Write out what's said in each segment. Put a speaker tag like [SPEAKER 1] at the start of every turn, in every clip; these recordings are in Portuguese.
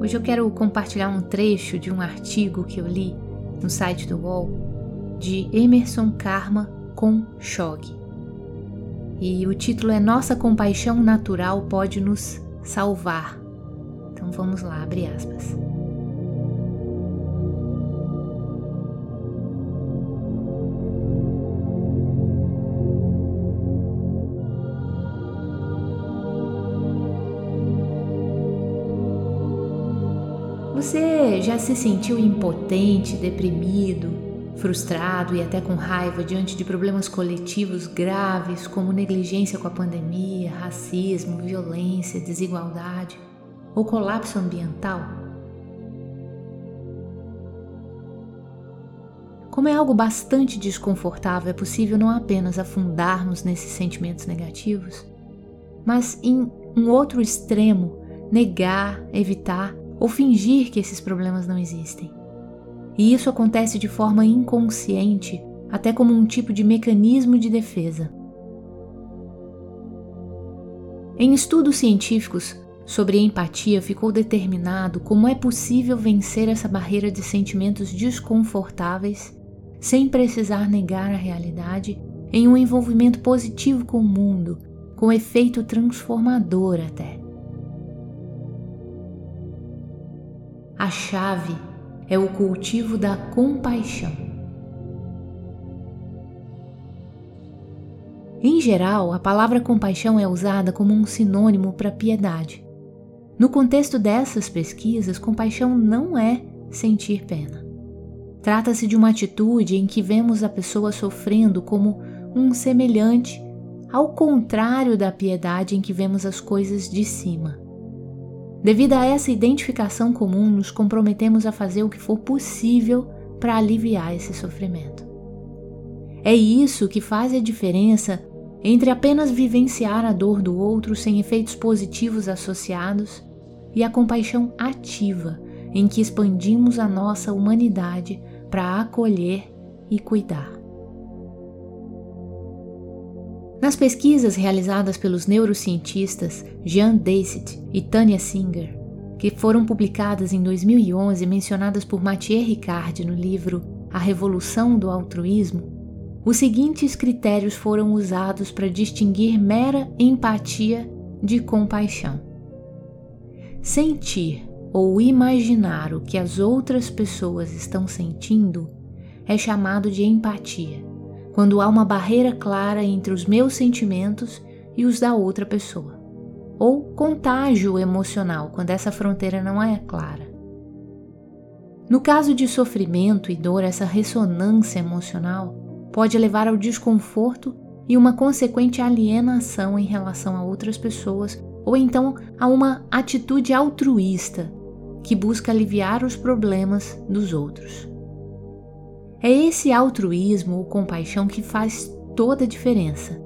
[SPEAKER 1] Hoje eu quero compartilhar um trecho de um artigo que eu li no site do UOL de Emerson Karma com Shog. E o título é Nossa compaixão natural pode nos salvar. Então vamos lá, abre aspas. Você já se sentiu impotente, deprimido, frustrado e até com raiva diante de problemas coletivos graves como negligência com a pandemia, racismo, violência, desigualdade ou colapso ambiental? Como é algo bastante desconfortável, é possível não apenas afundarmos nesses sentimentos negativos, mas em um outro extremo, negar, evitar ou fingir que esses problemas não existem. E isso acontece de forma inconsciente, até como um tipo de mecanismo de defesa. Em estudos científicos sobre empatia, ficou determinado como é possível vencer essa barreira de sentimentos desconfortáveis sem precisar negar a realidade em um envolvimento positivo com o mundo, com efeito transformador até. A chave é o cultivo da compaixão. Em geral, a palavra compaixão é usada como um sinônimo para piedade. No contexto dessas pesquisas, compaixão não é sentir pena. Trata-se de uma atitude em que vemos a pessoa sofrendo como um semelhante, ao contrário da piedade em que vemos as coisas de cima. Devido a essa identificação comum, nos comprometemos a fazer o que for possível para aliviar esse sofrimento. É isso que faz a diferença entre apenas vivenciar a dor do outro sem efeitos positivos associados e a compaixão ativa, em que expandimos a nossa humanidade para acolher e cuidar. Nas pesquisas realizadas pelos neurocientistas Jean Dacet e Tanya Singer, que foram publicadas em 2011 e mencionadas por Mathieu Ricard no livro A Revolução do Altruísmo, os seguintes critérios foram usados para distinguir mera empatia de compaixão. Sentir ou imaginar o que as outras pessoas estão sentindo é chamado de empatia quando há uma barreira clara entre os meus sentimentos e os da outra pessoa, ou contágio emocional, quando essa fronteira não é clara. No caso de sofrimento e dor, essa ressonância emocional pode levar ao desconforto e uma consequente alienação em relação a outras pessoas, ou então a uma atitude altruísta que busca aliviar os problemas dos outros. É esse altruísmo ou compaixão que faz toda a diferença,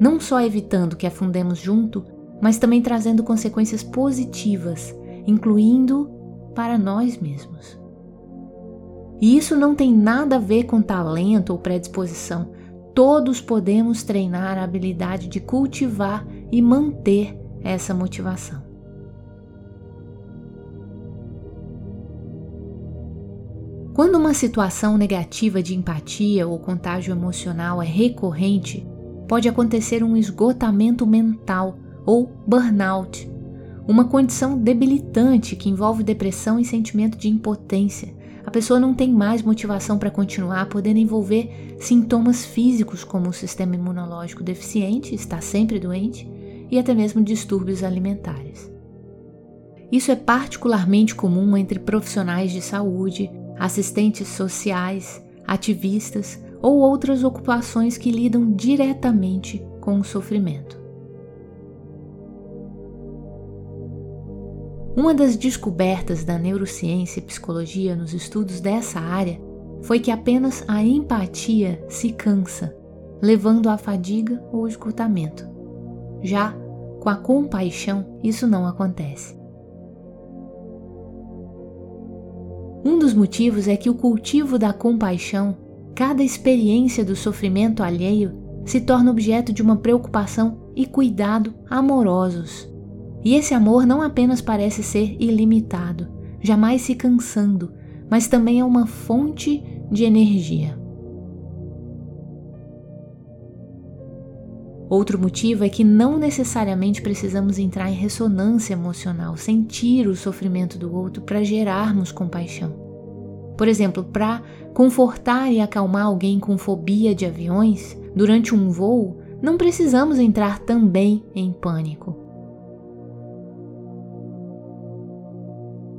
[SPEAKER 1] não só evitando que afundemos junto, mas também trazendo consequências positivas, incluindo para nós mesmos. E isso não tem nada a ver com talento ou predisposição. Todos podemos treinar a habilidade de cultivar e manter essa motivação. Quando uma situação negativa de empatia ou contágio emocional é recorrente, pode acontecer um esgotamento mental ou burnout, uma condição debilitante que envolve depressão e sentimento de impotência. A pessoa não tem mais motivação para continuar, podendo envolver sintomas físicos como o sistema imunológico deficiente, está sempre doente, e até mesmo distúrbios alimentares. Isso é particularmente comum entre profissionais de saúde, assistentes sociais, ativistas ou outras ocupações que lidam diretamente com o sofrimento. Uma das descobertas da neurociência e psicologia nos estudos dessa área foi que apenas a empatia se cansa, levando à fadiga ou esgotamento. Já com a compaixão, isso não acontece. Um dos motivos é que o cultivo da compaixão, cada experiência do sofrimento alheio, se torna objeto de uma preocupação e cuidado amorosos. E esse amor não apenas parece ser ilimitado, jamais se cansando, mas também é uma fonte de energia. Outro motivo é que não necessariamente precisamos entrar em ressonância emocional, sentir o sofrimento do outro para gerarmos compaixão. Por exemplo, para confortar e acalmar alguém com fobia de aviões durante um voo, não precisamos entrar também em pânico.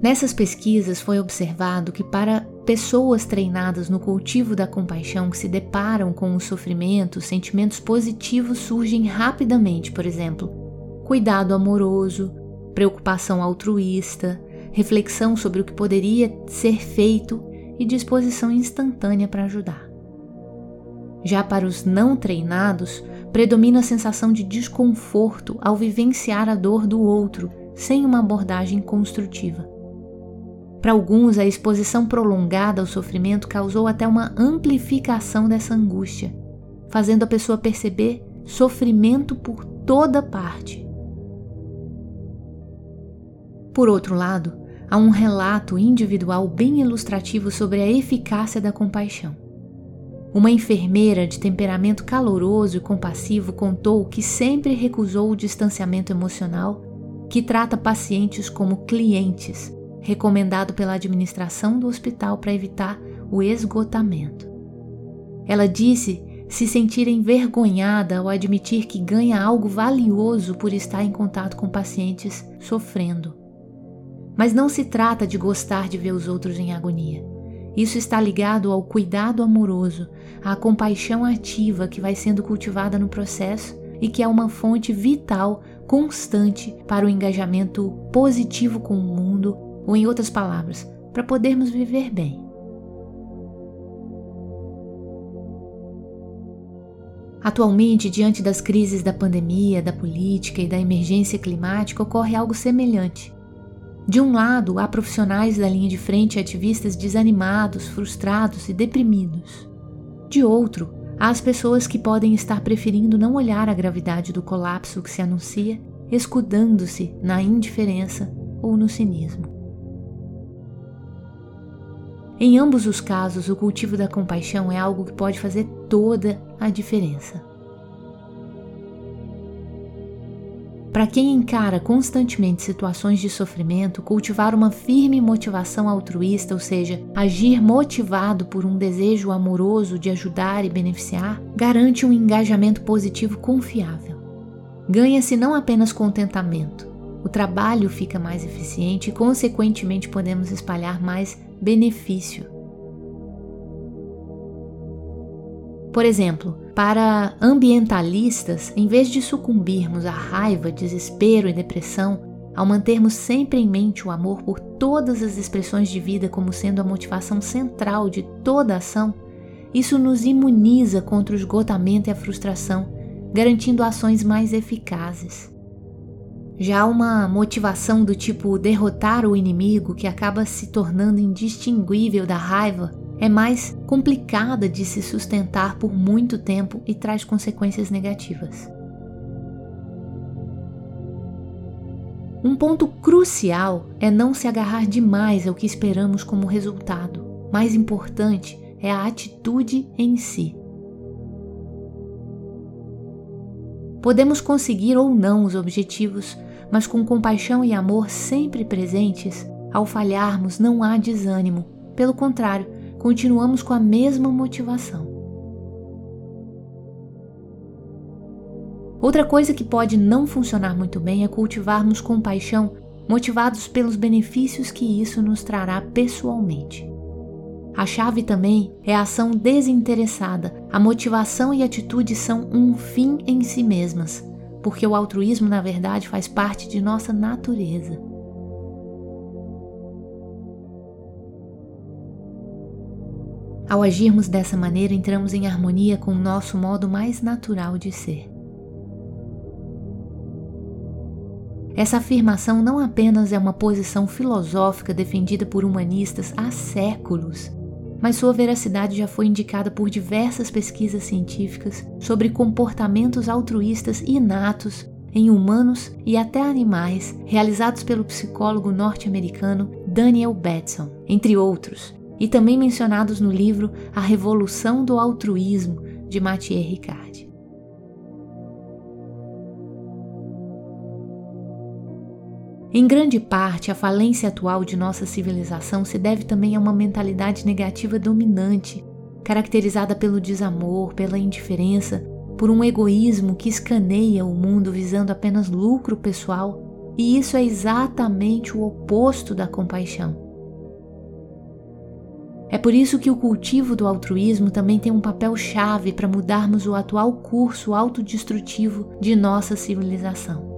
[SPEAKER 1] Nessas pesquisas foi observado que para pessoas treinadas no cultivo da compaixão que se deparam com o sofrimento, sentimentos positivos surgem rapidamente, por exemplo, cuidado amoroso, preocupação altruísta, reflexão sobre o que poderia ser feito e disposição instantânea para ajudar. Já para os não treinados, predomina a sensação de desconforto ao vivenciar a dor do outro sem uma abordagem construtiva. Para alguns, a exposição prolongada ao sofrimento causou até uma amplificação dessa angústia, fazendo a pessoa perceber sofrimento por toda parte. Por outro lado, há um relato individual bem ilustrativo sobre a eficácia da compaixão. Uma enfermeira de temperamento caloroso e compassivo contou que sempre recusou o distanciamento emocional, que trata pacientes como clientes recomendado pela administração do hospital para evitar o esgotamento. Ela disse se sentir envergonhada ao admitir que ganha algo valioso por estar em contato com pacientes sofrendo. Mas não se trata de gostar de ver os outros em agonia. Isso está ligado ao cuidado amoroso, à compaixão ativa que vai sendo cultivada no processo e que é uma fonte vital, constante para o engajamento positivo com o mundo ou, em outras palavras, para podermos viver bem. Atualmente, diante das crises da pandemia, da política e da emergência climática, ocorre algo semelhante. De um lado, há profissionais da linha de frente e ativistas desanimados, frustrados e deprimidos. De outro, há as pessoas que podem estar preferindo não olhar a gravidade do colapso que se anuncia, escudando-se na indiferença ou no cinismo. Em ambos os casos, o cultivo da compaixão é algo que pode fazer toda a diferença. Para quem encara constantemente situações de sofrimento, cultivar uma firme motivação altruísta, ou seja, agir motivado por um desejo amoroso de ajudar e beneficiar, garante um engajamento positivo confiável. Ganha-se não apenas contentamento, o trabalho fica mais eficiente e, consequentemente, podemos espalhar mais benefício. Por exemplo, para ambientalistas, em vez de sucumbirmos à raiva, desespero e depressão, ao mantermos sempre em mente o amor por todas as expressões de vida como sendo a motivação central de toda ação, isso nos imuniza contra o esgotamento e a frustração, garantindo ações mais eficazes. Já uma motivação do tipo derrotar o inimigo, que acaba se tornando indistinguível da raiva, é mais complicada de se sustentar por muito tempo e traz consequências negativas. Um ponto crucial é não se agarrar demais ao que esperamos como resultado. Mais importante é a atitude em si. Podemos conseguir ou não os objetivos mas com compaixão e amor sempre presentes, ao falharmos não há desânimo, pelo contrário, continuamos com a mesma motivação. Outra coisa que pode não funcionar muito bem é cultivarmos compaixão motivados pelos benefícios que isso nos trará pessoalmente. A chave também é a ação desinteressada. A motivação e atitude são um fim em si mesmas, porque o altruísmo, na verdade, faz parte de nossa natureza. Ao agirmos dessa maneira, entramos em harmonia com o nosso modo mais natural de ser. Essa afirmação não apenas é uma posição filosófica defendida por humanistas há séculos, mas sua veracidade já foi indicada por diversas pesquisas científicas sobre comportamentos altruístas inatos em humanos e até animais, realizados pelo psicólogo norte-americano Daniel Batson, entre outros, e também mencionados no livro A Revolução do Altruísmo, de Mathieu Ricard. Em grande parte, a falência atual de nossa civilização se deve também a uma mentalidade negativa dominante, caracterizada pelo desamor, pela indiferença, por um egoísmo que escaneia o mundo visando apenas lucro pessoal, e isso é exatamente o oposto da compaixão. É por isso que o cultivo do altruísmo também tem um papel chave para mudarmos o atual curso autodestrutivo de nossa civilização.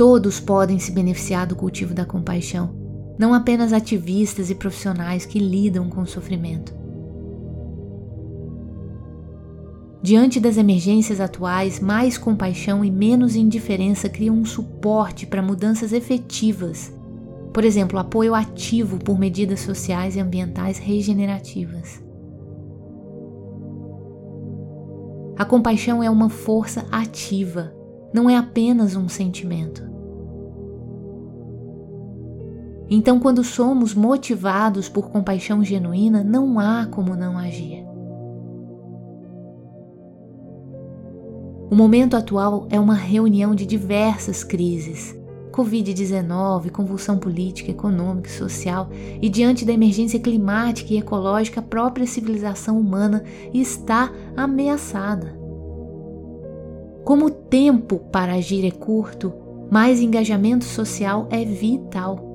[SPEAKER 1] Todos podem se beneficiar do cultivo da compaixão, não apenas ativistas e profissionais que lidam com o sofrimento. Diante das emergências atuais, mais compaixão e menos indiferença criam um suporte para mudanças efetivas. Por exemplo, apoio ativo por medidas sociais e ambientais regenerativas. A compaixão é uma força ativa, não é apenas um sentimento. Então, quando somos motivados por compaixão genuína, não há como não agir. O momento atual é uma reunião de diversas crises. Covid-19, convulsão política, econômica e social, e diante da emergência climática e ecológica, a própria civilização humana está ameaçada. Como o tempo para agir é curto, mais engajamento social é vital.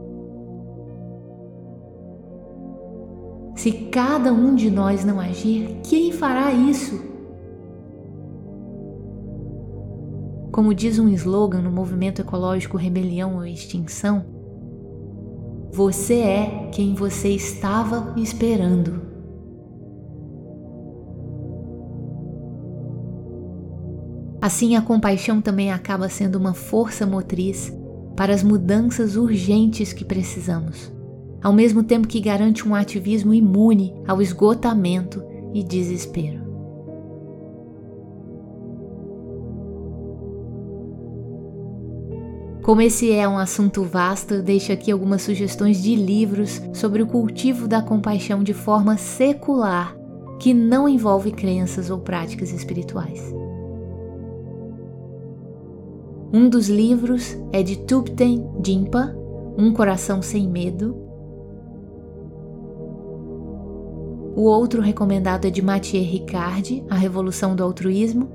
[SPEAKER 1] Se cada um de nós não agir, quem fará isso? Como diz um slogan no movimento ecológico Rebelião ou Extinção, você é quem você estava esperando. Assim, a compaixão também acaba sendo uma força motriz para as mudanças urgentes que precisamos ao mesmo tempo que garante um ativismo imune ao esgotamento e desespero. Como esse é um assunto vasto, deixo aqui algumas sugestões de livros sobre o cultivo da compaixão de forma secular, que não envolve crenças ou práticas espirituais. Um dos livros é de Thupten Jinpa, Um Coração Sem Medo, O outro recomendado é de Mathieu Ricard, A Revolução do Altruísmo.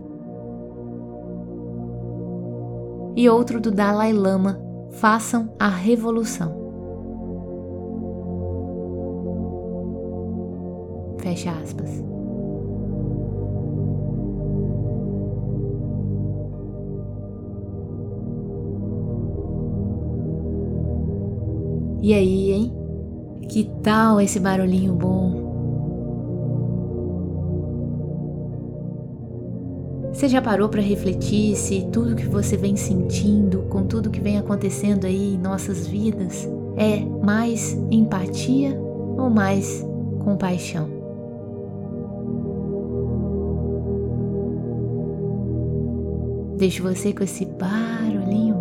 [SPEAKER 1] E outro do Dalai Lama, Façam a Revolução. Fecha aspas. E aí, hein? Que tal esse barulhinho bom? Você já parou para refletir se tudo que você vem sentindo, com tudo que vem acontecendo aí em nossas vidas, é mais empatia ou mais compaixão? Deixo você com esse barulhinho